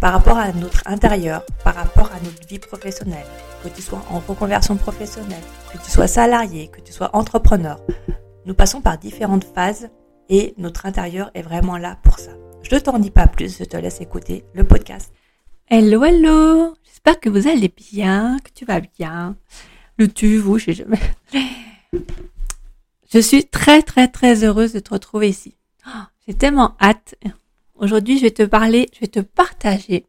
par rapport à notre intérieur, par rapport à notre vie professionnelle, que tu sois en reconversion professionnelle, que tu sois salarié, que tu sois entrepreneur. Nous passons par différentes phases et notre intérieur est vraiment là pour ça. Je ne t'en dis pas plus, je te laisse écouter le podcast. Hello, hello J'espère que vous allez bien, que tu vas bien. Le tu, vous, je sais jamais. Je suis très, très, très heureuse de te retrouver ici. Oh, j'ai tellement hâte Aujourd'hui, je vais te parler, je vais te partager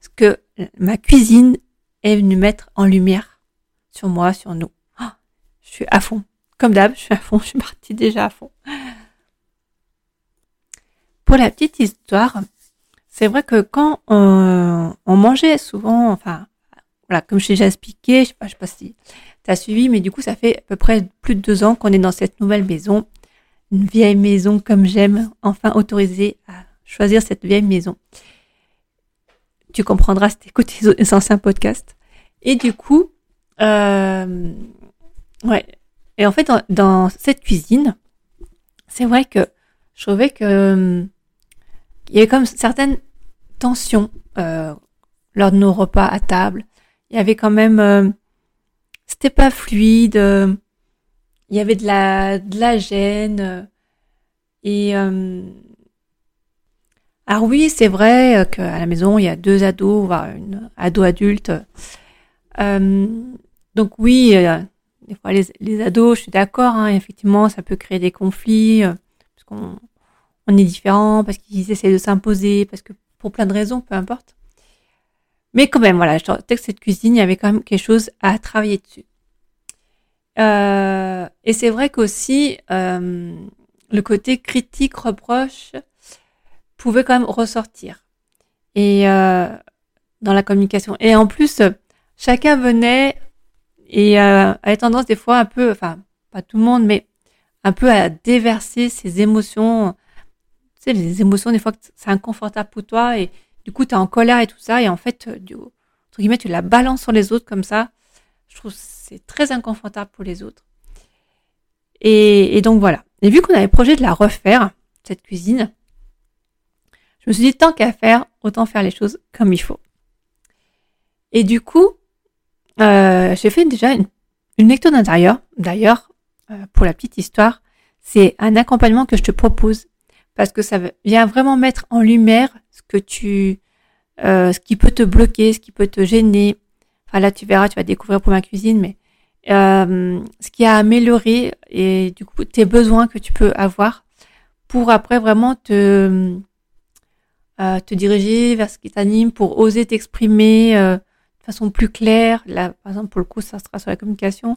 ce que ma cuisine est venue mettre en lumière sur moi, sur nous. Oh, je suis à fond. Comme d'hab, je suis à fond, je suis partie déjà à fond. Pour la petite histoire, c'est vrai que quand on, mangeait souvent, enfin, voilà, comme je t'ai déjà expliqué, je sais sais pas si tu as suivi, mais du coup, ça fait à peu près plus de deux ans qu'on est dans cette nouvelle maison. Une vieille maison comme j'aime, enfin autorisée à choisir cette vieille maison. Tu comprendras si tu écoutes les anciens podcasts. Et du coup, euh, ouais. Et en fait, dans, cette cuisine, c'est vrai que je trouvais que euh, il y avait comme certaines tensions euh, lors de nos repas à table. Il y avait quand même, euh, c'était pas fluide. Il y avait de la de la gêne et alors oui, c'est vrai euh, qu'à la maison, il y a deux ados, voire une ado adulte. Euh, donc oui, euh, des fois les, ados, je suis d'accord, hein, effectivement, ça peut créer des conflits, parce qu'on on est différents, parce qu'ils essaient de s'imposer, parce que pour plein de raisons, peu importe. Mais quand même, voilà, je trouvais que cette cuisine, il y avait quand même quelque chose à travailler dessus. et c'est vrai qu'aussi, le côté critique, reproche, pouvait quand même ressortir. Et euh, dans la communication. Et en plus, chacun venait et euh, avait tendance des fois un peu, enfin pas tout le monde, mais un peu à déverser ses émotions. Tu sais, les émotions, des fois, c'est inconfortable pour toi et du coup, tu es en colère et tout ça. Et en fait, du, entre guillemets, tu la balances sur les autres comme ça. Je trouve c'est très inconfortable pour les autres. Et, et donc voilà. Et vu qu'on avait projet de la refaire, cette cuisine, je me suis dit, tant qu'à faire, autant faire les choses comme il faut. Et du coup, euh, j'ai fait déjà une, lecture d'intérieur. D'ailleurs, euh, pour la petite histoire, c'est un accompagnement que je te propose parce que ça vient vraiment mettre en lumière ce que tu, euh, ce qui peut te bloquer, ce qui peut te gêner. Enfin là, tu verras, tu vas découvrir pour ma cuisine, mais ce qui a amélioré et du coup tes besoins que tu peux avoir pour après vraiment te te diriger vers ce qui t'anime pour oser t'exprimer euh, de façon plus claire. Là, par exemple, pour le coup, ça sera sur la communication.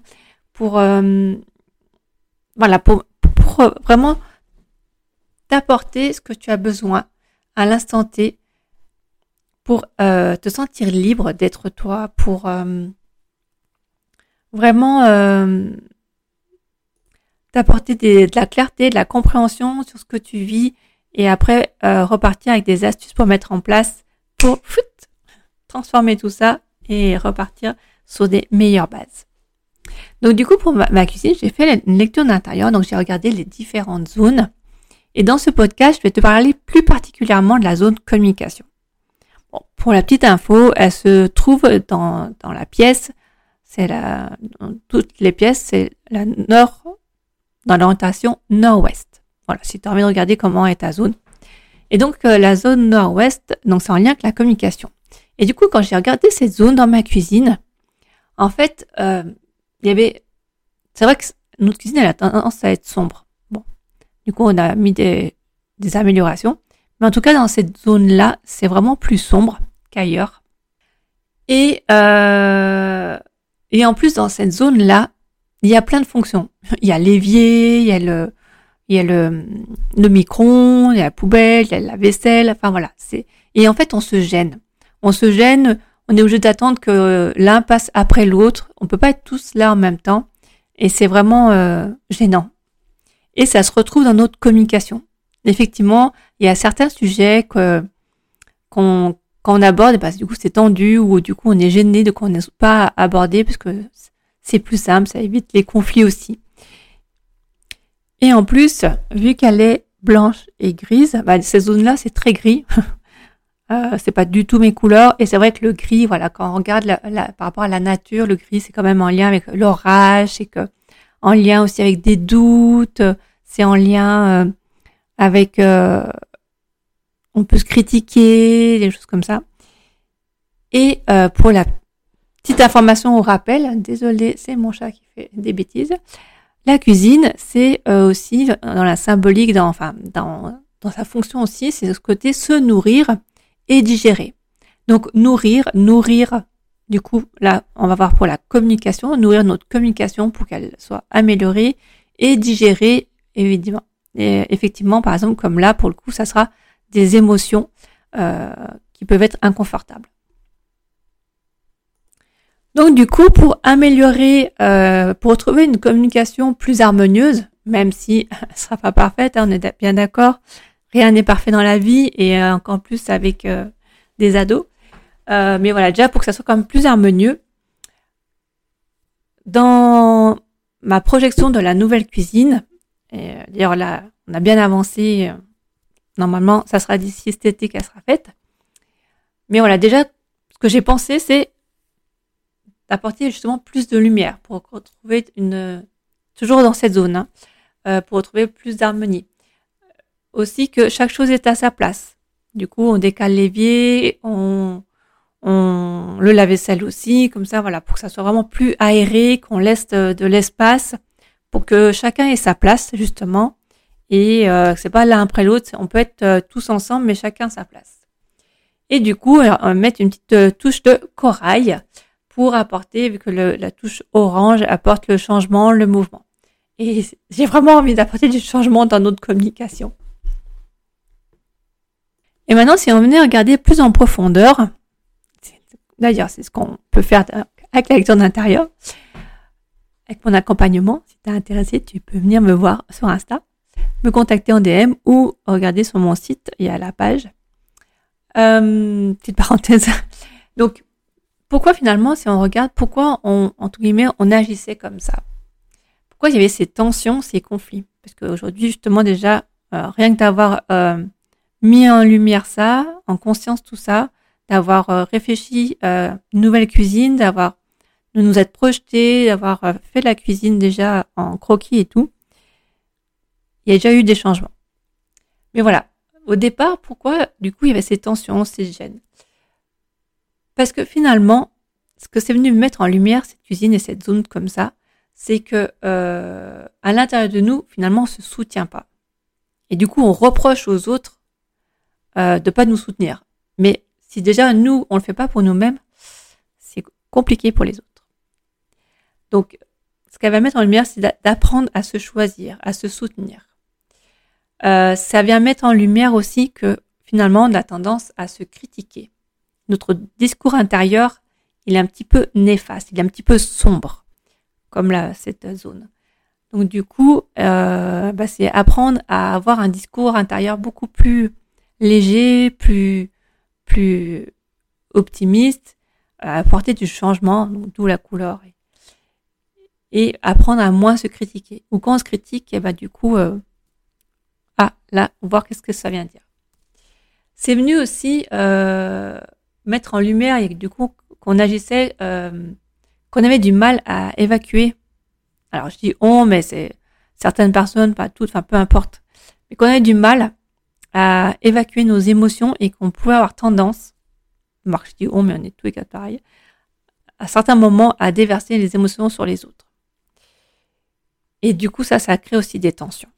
Pour euh, voilà, pour, pour vraiment t'apporter ce que tu as besoin à l'instant T pour euh, te sentir libre d'être toi, pour euh, vraiment euh, t'apporter de la clarté, de la compréhension sur ce que tu vis et après euh, repartir avec des astuces pour mettre en place pour transformer tout ça et repartir sur des meilleures bases. Donc du coup pour ma, cuisine, j'ai fait une lecture d'intérieur, donc j'ai regardé les différentes zones. Et dans ce podcast, je vais te parler plus particulièrement de la zone communication. Bon, pour la petite info, elle se trouve dans, dans la pièce, c'est la, dans toutes les pièces, c'est la nord, dans l'orientation nord-ouest. Voilà, si tu as envie de regarder comment est ta zone. Et donc, euh, la zone nord-ouest, donc c'est en lien avec la communication. Et du coup, quand j'ai regardé cette zone dans ma cuisine, en fait, euh, il y avait, c'est vrai que notre cuisine elle a tendance à être sombre. Bon, du coup on a mis des, des améliorations, mais en tout cas dans cette zone-là, c'est vraiment plus sombre qu'ailleurs. Et euh, et en plus dans cette zone-là, il y a plein de fonctions. Il y a l'évier, il y a le il y a le, le micron, il y a la poubelle, il y a la vaisselle, enfin voilà. C'est et en fait on se gêne. On se gêne, on est obligé d'attendre que l'un passe après l'autre. On peut pas être tous là en même temps et c'est vraiment euh, gênant. Et ça se retrouve dans notre communication. Effectivement, il y a certains sujets que qu'on quand on aborde, bah, du coup c'est tendu ou du coup on est gêné de qu'on n'ait pas abordé parce que c'est plus simple, ça évite les conflits aussi. Et en plus, vu qu'elle est blanche et grise, bah, ces zones-là, c'est très gris. euh, c'est pas du tout mes couleurs. Et c'est vrai que le gris, voilà, quand on regarde la, par rapport à la nature, le gris, c'est quand même en lien avec l'orage, c'est que en lien aussi avec des doutes, c'est en lien euh, avec, euh, on peut se critiquer, des choses comme ça. Et euh, pour la petite information au rappel, désolé, c'est mon chat qui fait des bêtises. La cuisine, c'est euh, aussi dans la symbolique, dans, enfin, dans, sa fonction aussi, c'est ce côté se nourrir et digérer. Donc nourrir, nourrir, du coup, là, on va voir pour la communication, nourrir notre communication pour qu'elle soit améliorée et digérer, évidemment. Effectivement, par exemple, comme là, pour le coup, ça sera des émotions euh, qui peuvent être inconfortables. Donc du coup, pour améliorer, euh, pour trouver une communication plus harmonieuse, même si elle sera pas parfaite, hein, on est bien d'accord, rien n'est parfait dans la vie et euh, encore plus avec euh, des ados. mais voilà, déjà pour que ça soit quand même plus harmonieux, dans ma projection de la nouvelle cuisine, et d'ailleurs là, on a bien avancé. Normalement, ça sera d'ici cet été qu'elle sera faite. Mais voilà, déjà, ce que j'ai pensé, c'est d'apporter justement plus de lumière pour retrouver une toujours dans cette zone, hein, euh, pour retrouver plus d'harmonie. Aussi que chaque chose est à sa place. Du coup, on décale l'évier, on, on le lave-vaisselle aussi, comme ça, voilà, pour que ça soit vraiment plus aéré, qu'on laisse de, l'espace, pour que chacun ait sa place justement, et euh, c'est pas l'un après l'autre. On peut être euh, tous ensemble, mais chacun sa place. Et du coup, on va mettre une petite euh, touche de corail pour apporter, vu que la touche orange apporte le changement, le mouvement. Et j'ai vraiment envie d'apporter du changement dans notre communication. Et maintenant, si on venait regarder plus en profondeur, d'ailleurs, c'est ce qu'on peut faire avec la lecture d'intérieur, avec mon accompagnement. Si tu es intéressé, tu peux venir me voir sur Insta, me contacter en DM ou regarder sur mon site, il y a la page. Euh, petite parenthèse. Donc, pourquoi finalement, si on regarde, pourquoi on, entre guillemets, on agissait comme ça? Pourquoi il y avait ces tensions, ces conflits? Parce qu'aujourd'hui, justement, déjà, euh, rien que d'avoir euh, mis en lumière ça, en conscience tout ça, d'avoir euh, réfléchi une nouvelle cuisine, d'avoir de nous être projeté, d'avoir fait la cuisine déjà en croquis et tout, il y a déjà eu des changements. Mais voilà, au départ, pourquoi du coup il y avait ces tensions, ces gènes? Parce que finalement, ce que c'est venu mettre en lumière, cette cuisine et cette zone comme ça, c'est que euh, à l'intérieur de nous, finalement, on se soutient pas. Et du coup, on reproche aux autres euh, de pas nous soutenir. Mais si déjà nous, on le fait pas pour nous-mêmes, c'est compliqué pour les autres. Donc, ce qu'elle va mettre en lumière, c'est d'apprendre à se choisir, à se soutenir. Euh, ça vient mettre en lumière aussi que finalement, on a tendance à se critiquer notre discours intérieur, il est un petit peu néfaste, il est un petit peu sombre, comme là, cette zone. Donc du coup, euh, bah, c'est apprendre à avoir un discours intérieur beaucoup plus léger, plus plus optimiste, à apporter du changement, d'où la couleur, et, apprendre à moins se critiquer. Ou quand on se critique, eh bah, du coup, euh, ah là, voir qu'est-ce que ça vient dire. C'est venu aussi euh, mettre en lumière et du coup qu'on agissait, euh, qu'on avait du mal à évacuer. Alors je dis on, mais c'est certaines personnes, pas toutes, enfin peu importe, mais qu'on avait du mal à évacuer nos émotions et qu'on pouvait avoir tendance, moi je dis on, mais on est tous les cas pareil, à certains moments à déverser les émotions sur les autres. Et du coup, ça, ça crée aussi des tensions.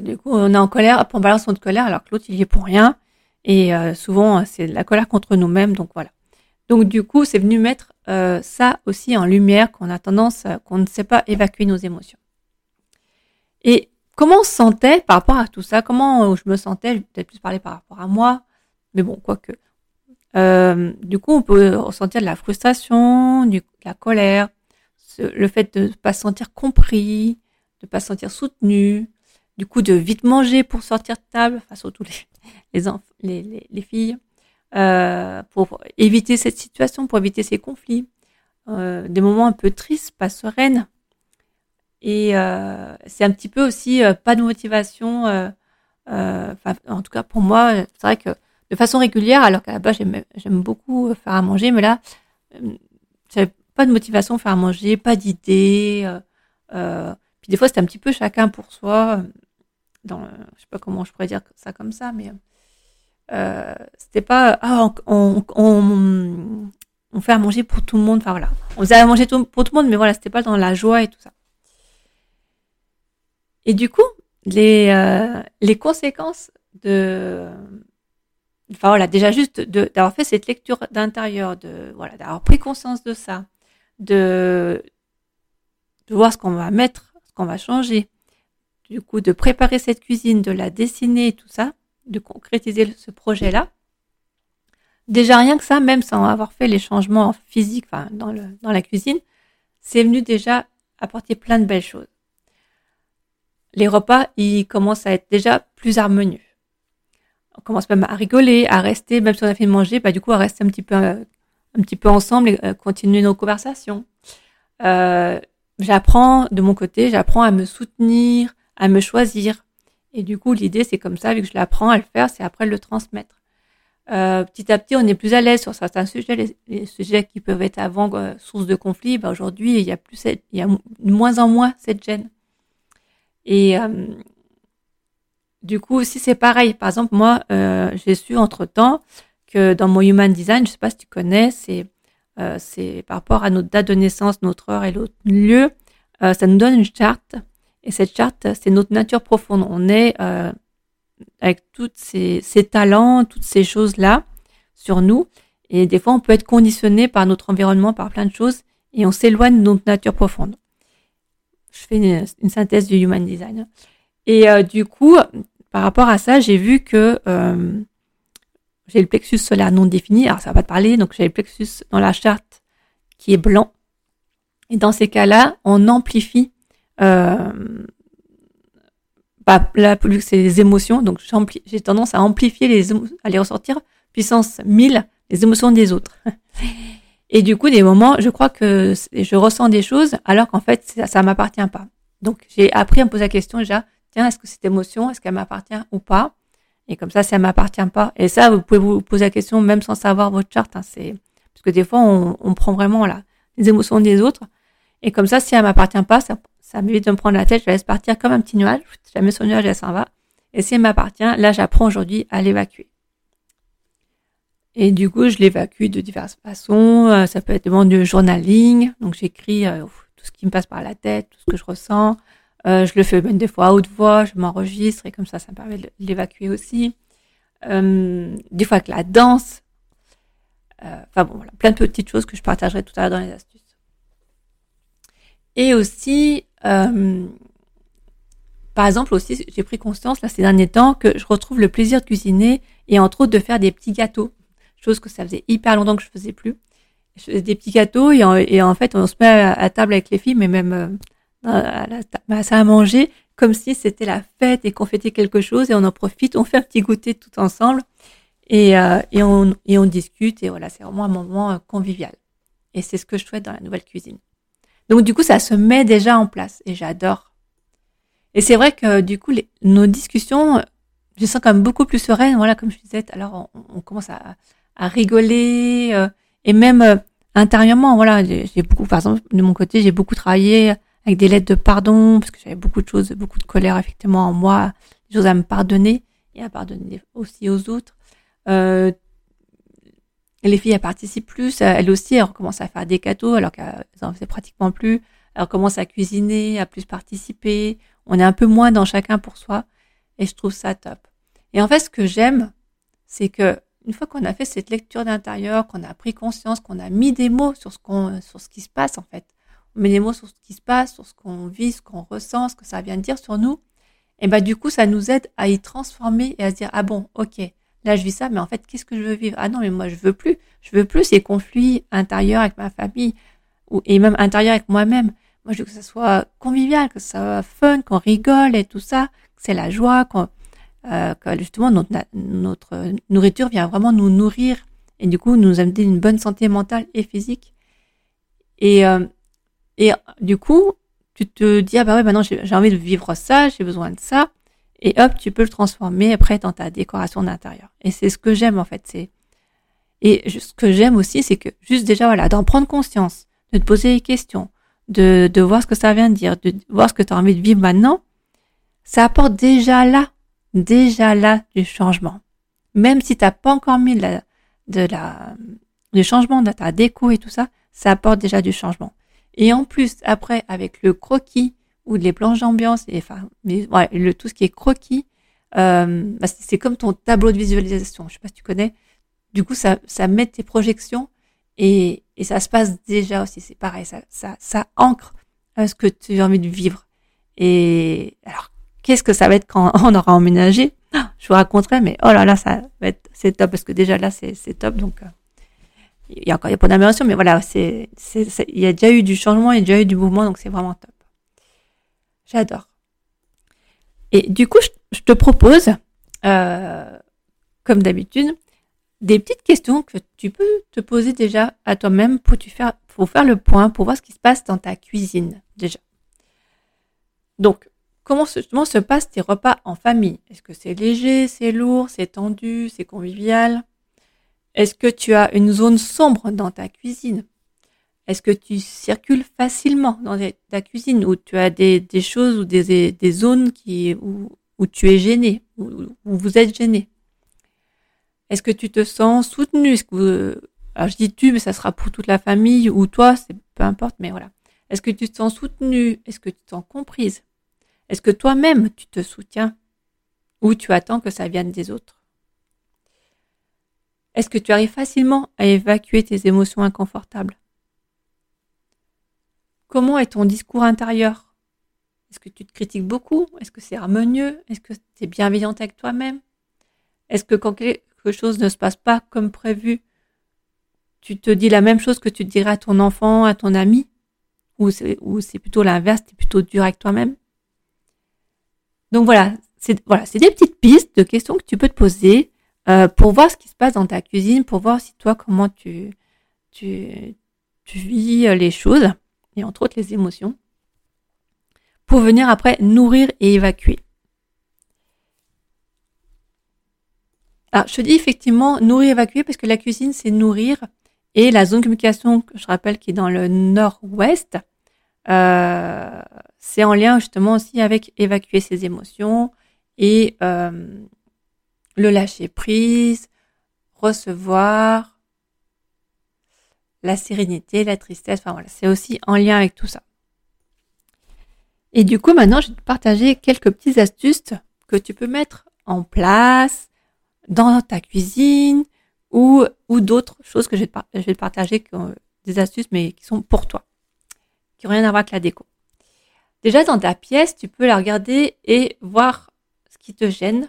Du coup, on est en colère, on balance notre colère alors que l'autre, il y est pour rien. Et euh, souvent, c'est la colère contre nous-mêmes. Donc voilà. Donc du coup, c'est venu mettre euh, ça aussi en lumière, qu'on a tendance, euh, qu'on ne sait pas évacuer nos émotions. Et comment on se sentait par rapport à tout ça? Comment je me sentais? Je vais peut-être plus parler par rapport à moi, mais bon, quoique. Euh, du coup, on peut ressentir de la frustration, du, de la colère, le fait de ne pas se sentir compris, de ne pas se sentir soutenu, du coup de vite manger pour sortir de table, enfin surtout les, les, les, les filles, euh, pour éviter cette situation, pour éviter ces conflits, euh, des moments un peu tristes, pas sereines. Et euh, c'est un petit peu aussi pas de motivation, en tout cas pour moi, c'est vrai que de façon régulière, alors qu'à la base j'aime beaucoup faire à manger, mais là, j'avais pas de motivation à faire à manger, pas d'idées. puis des fois c'était un petit peu chacun pour soi. Dans, je sais pas comment je pourrais dire ça comme ça, mais euh, c'était pas ah on, on, on, fait à manger pour tout le monde enfin voilà. On faisait à manger pour tout le monde mais voilà c'était pas dans la joie et tout ça. Et du coup les euh, les conséquences de enfin voilà déjà juste d'avoir fait cette lecture d'intérieur de voilà d'avoir pris conscience de ça de de voir ce qu'on va mettre ce qu'on va changer du coup de préparer cette cuisine de la dessiner tout ça de concrétiser ce projet-là. Déjà rien que ça, même sans avoir fait les changements physiques enfin, dans, le, dans la cuisine, c'est venu déjà apporter plein de belles choses. Les repas, ils commencent à être déjà plus harmonieux. On commence même à rigoler, à rester, même si on a fait manger, bah, du coup, à rester un petit peu, un petit peu ensemble et euh, continuer nos conversations. Euh, j'apprends, de mon côté, j'apprends à me soutenir, à me choisir, et du coup, l'idée, c'est comme ça, vu que je l'apprends à le faire, c'est après le transmettre. Euh, petit à petit, on est plus à l'aise sur certains sujets, les, sujets qui peuvent être avant euh, source de conflit. Bah, aujourd'hui, il y a plus, il y a de moins en moins cette gêne. Et euh, du coup, aussi, c'est pareil. Par exemple, moi, j'ai su entre temps que dans mon human design, je sais pas si tu connais, c'est c'est par rapport à notre date de naissance, notre heure et l'autre lieu, ça nous donne une charte et cette charte, c'est notre nature profonde. On est euh, avec tous ces, ces, talents, toutes ces choses-là sur nous. Et des fois, on peut être conditionné par notre environnement, par plein de choses, et on s'éloigne de notre nature profonde. Je fais une, synthèse du human design. Et euh, du coup, par rapport à ça, j'ai vu que euh, j'ai le plexus solaire non défini. Alors, ça va pas te parler. Donc, j'ai le plexus dans la charte qui est blanc. Et dans ces cas-là, on amplifie bah, là, plus que c'est les émotions, donc j'ai tendance à amplifier les à les ressortir puissance 1000 les émotions des autres. Et du coup, des moments, je crois que je ressens des choses alors qu'en fait, ça, ça m'appartient pas. Donc, j'ai appris à me poser la question déjà, tiens, est-ce que cette émotion, est-ce qu'elle m'appartient ou pas? Et comme ça, ça m'appartient pas. Et ça, vous pouvez vous poser la question même sans savoir votre charte. Hein, c'est parce que des fois, on, on prend vraiment là les émotions des autres. Et comme ça, si elle m'appartient pas, ça, ça m'évite de me prendre la tête, je la laisse partir comme un petit nuage, je la mets sur le nuage, elle s'en va. Et si elle m'appartient, là, j'apprends aujourd'hui à l'évacuer. Et du coup, je l'évacue de diverses façons. Euh, ça peut être demande de journaling. Donc, j'écris euh, tout ce qui me passe par la tête, tout ce que je ressens. Euh, je le fais même des fois à haute voix. Je m'enregistre et comme ça, ça me permet de l'évacuer aussi. des fois avec la danse. Enfin bon, voilà, plein de petites choses que je partagerai tout à l'heure dans les astuces. Et aussi, euh, par exemple aussi, j'ai pris conscience là ces derniers temps que je retrouve le plaisir de cuisiner et entre autres de faire des petits gâteaux, chose que ça faisait hyper longtemps que je faisais plus. Je faisais des petits gâteaux et en, fait on se met à, table avec les filles, mais même euh, à, la, bah, ça à manger comme si c'était la fête et qu'on fêtait quelque chose et on en profite, on fait un petit goûter tout ensemble et, euh, et, on, et on discute et voilà, c'est vraiment un moment convivial. Et c'est ce que je souhaite dans la nouvelle cuisine. Donc du coup, ça se met déjà en place et j'adore. Et c'est vrai que du coup, nos discussions, je sens quand même beaucoup plus sereines. Voilà, comme je disais, alors on, commence à, rigoler euh, et même euh, intérieurement, voilà, j'ai beaucoup, par exemple, de mon côté, j'ai beaucoup travaillé avec des lettres de pardon parce que j'avais beaucoup de choses, beaucoup de colère effectivement en moi, des choses à me pardonner et à pardonner aussi aux autres. Euh, les filles, elles participent plus. Elles aussi, elles recommencent à faire des gâteaux alors qu'elles en faisaient pratiquement plus. elle commence à cuisiner, à plus participer. On est un peu moins dans chacun pour soi. Et je trouve ça top. Et en fait, ce que j'aime, c'est que une fois qu'on a fait cette lecture d'intérieur, qu'on a pris conscience, qu'on a mis des mots sur ce qu'on, sur ce qui se passe en fait, on met des mots sur ce qui se passe, sur ce qu'on vit, ce qu'on ressent, ce que ça vient de dire sur nous, et ben du coup ça nous aide à y transformer et à se dire ah bon ok là je vis ça mais en fait qu'est-ce que je veux vivre? Ah non mais moi je veux plus. Je veux plus ces conflits intérieurs avec ma famille ou et même intérieurs avec moi-même. Moi je veux que ça soit convivial que ça soit fun qu'on rigole et tout ça que c'est la joie qu'on euh, que justement notre, notre nourriture vient vraiment nous nourrir. Et du coup nous amener une bonne santé mentale et physique. Et euh, et du coup tu te dis ah bah ouais maintenant j'ai envie de vivre ça j'ai besoin de ça et hop tu peux le transformer après dans ta décoration d'intérieur et c'est ce que j'aime en fait c'est et ce que j'aime aussi c'est que juste déjà voilà d'en prendre conscience de te poser des questions de, de voir ce que ça vient de dire de voir ce que tu as envie de vivre maintenant ça apporte déjà là déjà là du changement. Même si t'as pas encore mis de la, de la, du changement dans ta déco et tout ça, ça apporte déjà du changement. Et en plus, après, avec le croquis ou les planches d'ambiance, et enfin, mais le, tout ce qui est croquis, euh, bah, c'est comme ton tableau de visualisation. Je sais pas si tu connais. Du coup, ça, ça met tes projections et, et ça se passe déjà aussi. C'est pareil, ça, ça, ça ancre euh, ce que tu as envie de vivre. Et alors, Qu'est-ce que ça va être quand on aura emménagé? Je vous raconterai, mais oh là là, ça va être c'est top parce que déjà là c'est top donc euh, il y a encore il y a pas d'amélioration, mais voilà c'est il y a déjà eu du changement, il y a déjà eu du mouvement donc c'est vraiment top. J'adore. Et du coup je, te propose euh, comme d'habitude des petites questions que tu peux te poser déjà à toi-même pour faire le point pour voir ce qui se passe dans ta cuisine déjà. Donc Comment se passent tes repas en famille? Est-ce que c'est léger, c'est lourd, c'est tendu, c'est convivial? Est-ce que tu as une zone sombre dans ta cuisine? Est-ce que tu circules facilement dans ta cuisine ou tu as des, choses ou des, zones où, tu es gêné, où, vous êtes gêné? Est-ce que tu te sens soutenu alors je dis tu, mais ça sera pour toute la famille ou toi, c'est peu importe, mais voilà. Est-ce que tu te sens soutenu Est-ce que tu te sens comprise? Est-ce que toi-même tu te soutiens? Ou tu attends que ça vienne des autres? Est-ce que tu arrives facilement à évacuer tes émotions inconfortables? Comment est ton discours intérieur? Est-ce que tu te critiques beaucoup? Est-ce que c'est harmonieux? Est-ce que tu es bienveillante avec toi-même? Est-ce que quand quelque chose ne se passe pas comme prévu, tu te dis la même chose que tu dirais à ton enfant, à ton ami? Ou c'est plutôt l'inverse, tu es plutôt dur avec toi-même? Donc voilà, c'est des petites pistes de questions que tu peux te poser euh, pour voir ce qui se passe dans ta cuisine, pour voir si toi comment tu tu tu vis les choses et entre autres les émotions, pour venir après nourrir et évacuer. Alors, je dis effectivement nourrir, évacuer parce que la cuisine c'est nourrir et la zone de communication, je rappelle, qui est dans le nord-ouest, euh, c'est en lien justement aussi avec évacuer ses émotions et euh, le lâcher prise, recevoir la sérénité, la tristesse. Enfin voilà, c'est aussi en lien avec tout ça. Et du coup, maintenant, je vais te partager quelques petites astuces que tu peux mettre en place dans ta cuisine ou, ou d'autres choses que je vais, te, je vais te partager, des astuces, mais qui sont pour toi, qui n'ont rien à voir avec la déco. Déjà, dans ta pièce, tu peux la regarder et voir ce qui te gêne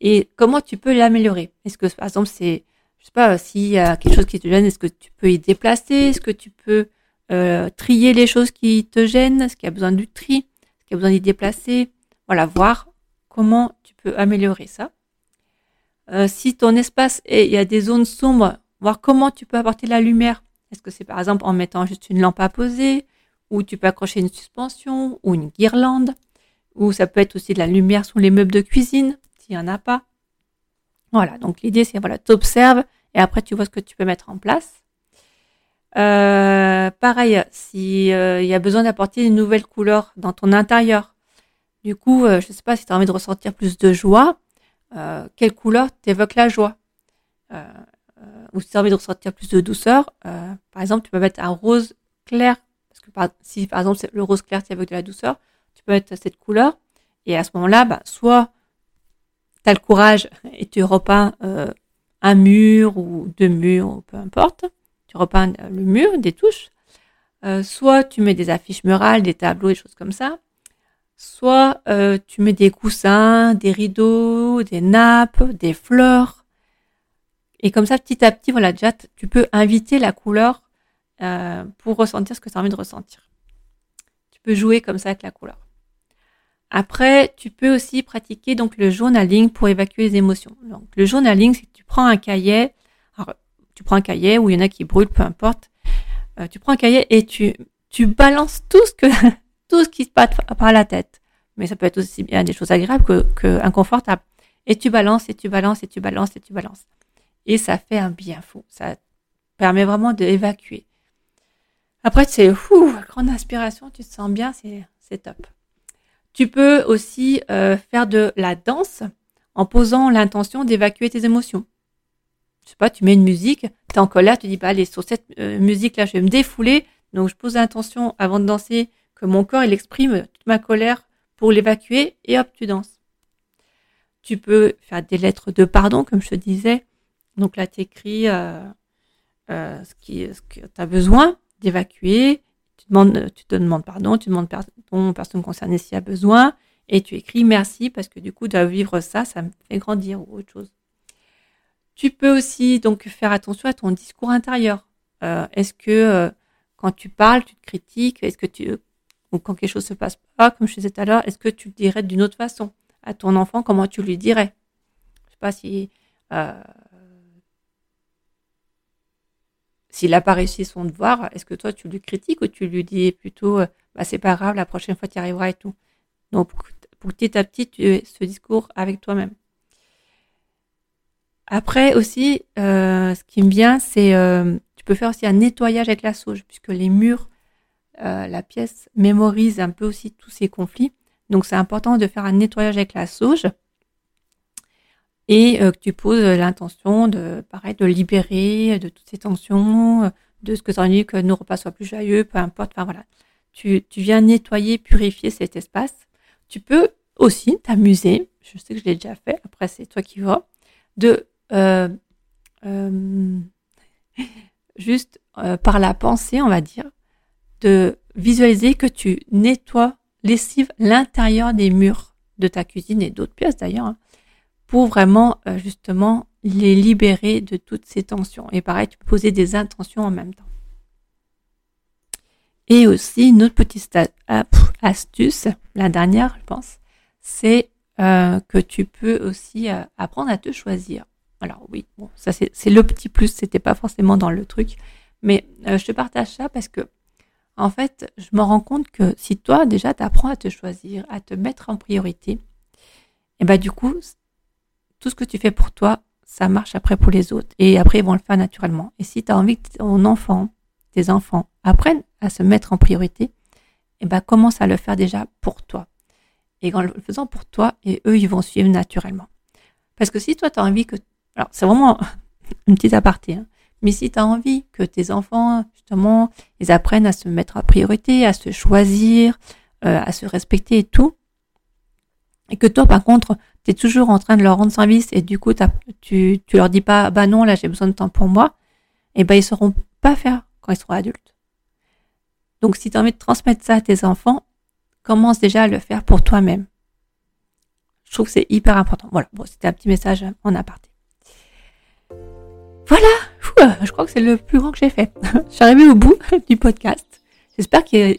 et comment tu peux l'améliorer. Est-ce que, par exemple, c'est, je sais pas, s'il y a quelque chose qui te gêne, est-ce que tu peux y déplacer? Est-ce que tu peux euh, trier les choses qui te gênent? Est-ce qu'il y a besoin du tri? Est-ce qu'il y a besoin d'y déplacer? Voilà, voir comment tu peux améliorer ça. Euh, si ton espace est, il y a des zones sombres, voir comment tu peux apporter la lumière. Est-ce que c'est par exemple en mettant juste une lampe à poser ou tu peux accrocher une suspension ou une guirlande, ou ça peut être aussi de la lumière sur les meubles de cuisine, s'il n'y en a pas. Voilà, donc l'idée c'est, voilà, t'observes et après tu vois ce que tu peux mettre en place. Euh, pareil, s'il euh, y a besoin d'apporter une nouvelle couleur dans ton intérieur, du coup, euh, je ne sais pas si tu as envie de ressentir plus de joie, quelle couleur t'évoque la joie? Ou si tu as envie de ressentir plus de douceur, par exemple, tu peux mettre un rose clair que si par exemple le rose clair, avec de la douceur, tu peux mettre cette couleur. Et à ce moment-là, bah, soit tu le courage et tu repeins euh, un mur ou deux murs, peu importe. Tu repeins le mur, des touches. Euh, soit tu mets des affiches murales, des tableaux, des choses comme ça. Soit euh, tu mets des coussins, des rideaux, des nappes, des fleurs. Et comme ça, petit à petit, voilà, déjà, tu peux inviter la couleur euh, pour ressentir ce que tu as envie de ressentir. Tu peux jouer comme ça avec la couleur. Après, tu peux aussi pratiquer donc le journaling pour évacuer les émotions. Donc, le journaling, c'est que tu prends un cahier. Alors, tu prends un cahier où il y en a qui brûlent, peu importe. Euh, tu prends un cahier et tu, tu balances tout ce que, tout ce qui se passe par la tête. Mais ça peut être aussi bien des choses agréables que, que inconfortables. Et tu balances, et tu balances, et tu balances, et tu balances. Et ça fait un bien fou. Ça permet vraiment d'évacuer. Après, c'est fou, grande inspiration, tu te sens bien, c'est top. Tu peux aussi euh, faire de la danse en posant l'intention d'évacuer tes émotions. Je sais pas, tu mets une musique, tu es en colère, tu dis, bah allez, sur cette euh, musique-là, je vais me défouler. Donc, je pose l'intention avant de danser que mon corps, il exprime toute ma colère pour l'évacuer et hop, tu danses. Tu peux faire des lettres de pardon, comme je te disais. Donc là, tu écris euh, ce, qui, ce que tu as besoin d'évacuer. Tu, te demandes pardon, tu demandes pardon aux personnes concernées s'il y a besoin, et tu écris merci parce que du coup, de vivre ça, ça me fait grandir ou autre chose. Tu peux aussi donc faire attention à ton discours intérieur. Euh, est-ce que euh, quand tu parles, tu te critiques Est-ce que tu ou quand quelque chose se passe pas, comme je disais tout à l'heure, est-ce que tu le dirais d'une autre façon à ton enfant Comment tu lui dirais? Je sais pas si euh, S'il n'a pas réussi son devoir, est-ce que toi tu lui critiques ou tu lui dis plutôt euh, bah, c'est pas grave, la prochaine fois tu y arriveras et tout? Donc petit à petit tu aies ce discours avec toi-même. Après aussi, euh, ce qui me vient, c'est euh, tu peux faire aussi un nettoyage avec la sauge, puisque les murs, la pièce mémorise un peu aussi tous ces conflits. Donc c'est important de faire un nettoyage avec la sauge et euh, que tu poses l'intention de, pareil, de libérer de toutes ces tensions, de ce que as envie que nos repas soient plus joyeux, peu importe. Enfin voilà, tu, tu viens nettoyer, purifier cet espace. Tu peux aussi t'amuser, je sais que je l'ai déjà fait, après c'est toi qui vois, de euh, euh, juste euh, par la pensée, on va dire, de visualiser que tu nettoies, lessives l'intérieur des murs de ta cuisine et d'autres pièces d'ailleurs, hein, pour vraiment euh, justement les libérer de toutes ces tensions. Et pareil, tu peux poser des intentions en même temps. Et aussi, une autre petite ah, astuce, la dernière, je pense, c'est euh, que tu peux aussi euh, apprendre à te choisir. Alors oui, bon, ça c'est le petit plus, c'était pas forcément dans le truc, mais je te partage ça parce que en fait, je me rends compte que si toi déjà tu apprends à te choisir, à te mettre en priorité, et eh ben du coup, tout ce que tu fais pour toi, ça marche après pour les autres. Et après, ils vont le faire naturellement. Et si tu as envie que ton enfant, tes enfants, apprennent à se mettre en priorité, eh ben, commence à le faire déjà pour toi. Et en le faisant pour toi, et eux, ils vont suivre naturellement. Parce que si toi, tu as envie que... Alors, c'est vraiment une petite aparté. Hein. Mais si tu as envie que tes enfants, justement, ils apprennent à se mettre en priorité, à se choisir, euh, à se respecter et tout, et que toi, par contre, tu es toujours en train de leur rendre service et du coup, tu, tu leur dis pas, bah non, là, j'ai besoin de temps pour moi, et ben, ils sauront pas faire quand ils seront adultes. Donc, si tu as envie de transmettre ça à tes enfants, commence déjà à le faire pour toi-même. Je trouve que c'est hyper important. Voilà, bon, c'était un petit message en aparté. Voilà, je crois que c'est le plus grand que j'ai fait. je suis arrivée au bout du podcast. J'espère que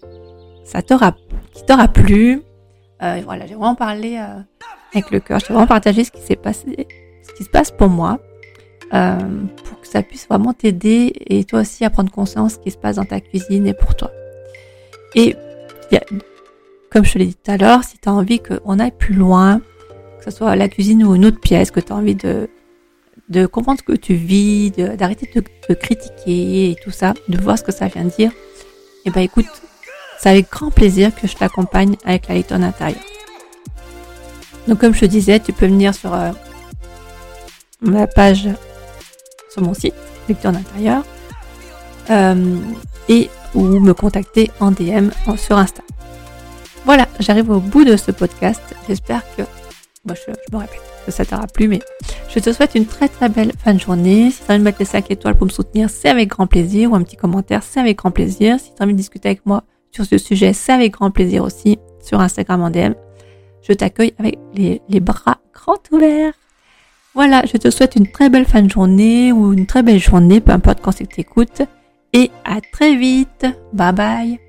ça t'aura, qu'il t'aura plu. Euh, voilà, j'ai vraiment parlé euh, avec le cœur. J'ai vraiment partagé ce qui se passe pour moi, euh, pour que ça puisse vraiment t'aider et toi aussi à prendre conscience de ce qui se passe dans ta cuisine et pour toi. Et comme je te l'ai dit tout à l'heure, si tu as envie qu'on aille plus loin, que ce soit la cuisine ou une autre pièce, que tu as envie de, comprendre ce que tu vis, d'arrêter de, critiquer et tout ça, de voir ce que ça vient de dire, et eh ben écoute, c'est avec grand plaisir que je t'accompagne avec la Layton intérieure. Donc comme je te disais, tu peux venir sur euh, ma page, sur mon site, Lecture d'intérieur. euh, et ou me contacter en DM sur Insta. Voilà, j'arrive au bout de ce podcast. J'espère que, bon, je, me répète, que ça t'aura plu, mais je te souhaite une très très belle fin de journée. Si tu as envie de mettre les 5 étoiles pour me soutenir, c'est avec grand plaisir, ou un petit commentaire, c'est avec grand plaisir. Si tu as envie de discuter avec moi sur ce sujet, c'est avec grand plaisir aussi sur Instagram en DM. Je t'accueille avec les, bras grands ouverts. Voilà, je te souhaite une très belle fin de journée ou une très belle journée, peu importe quand c'est que tu écoutes. Et à très vite. Bye bye.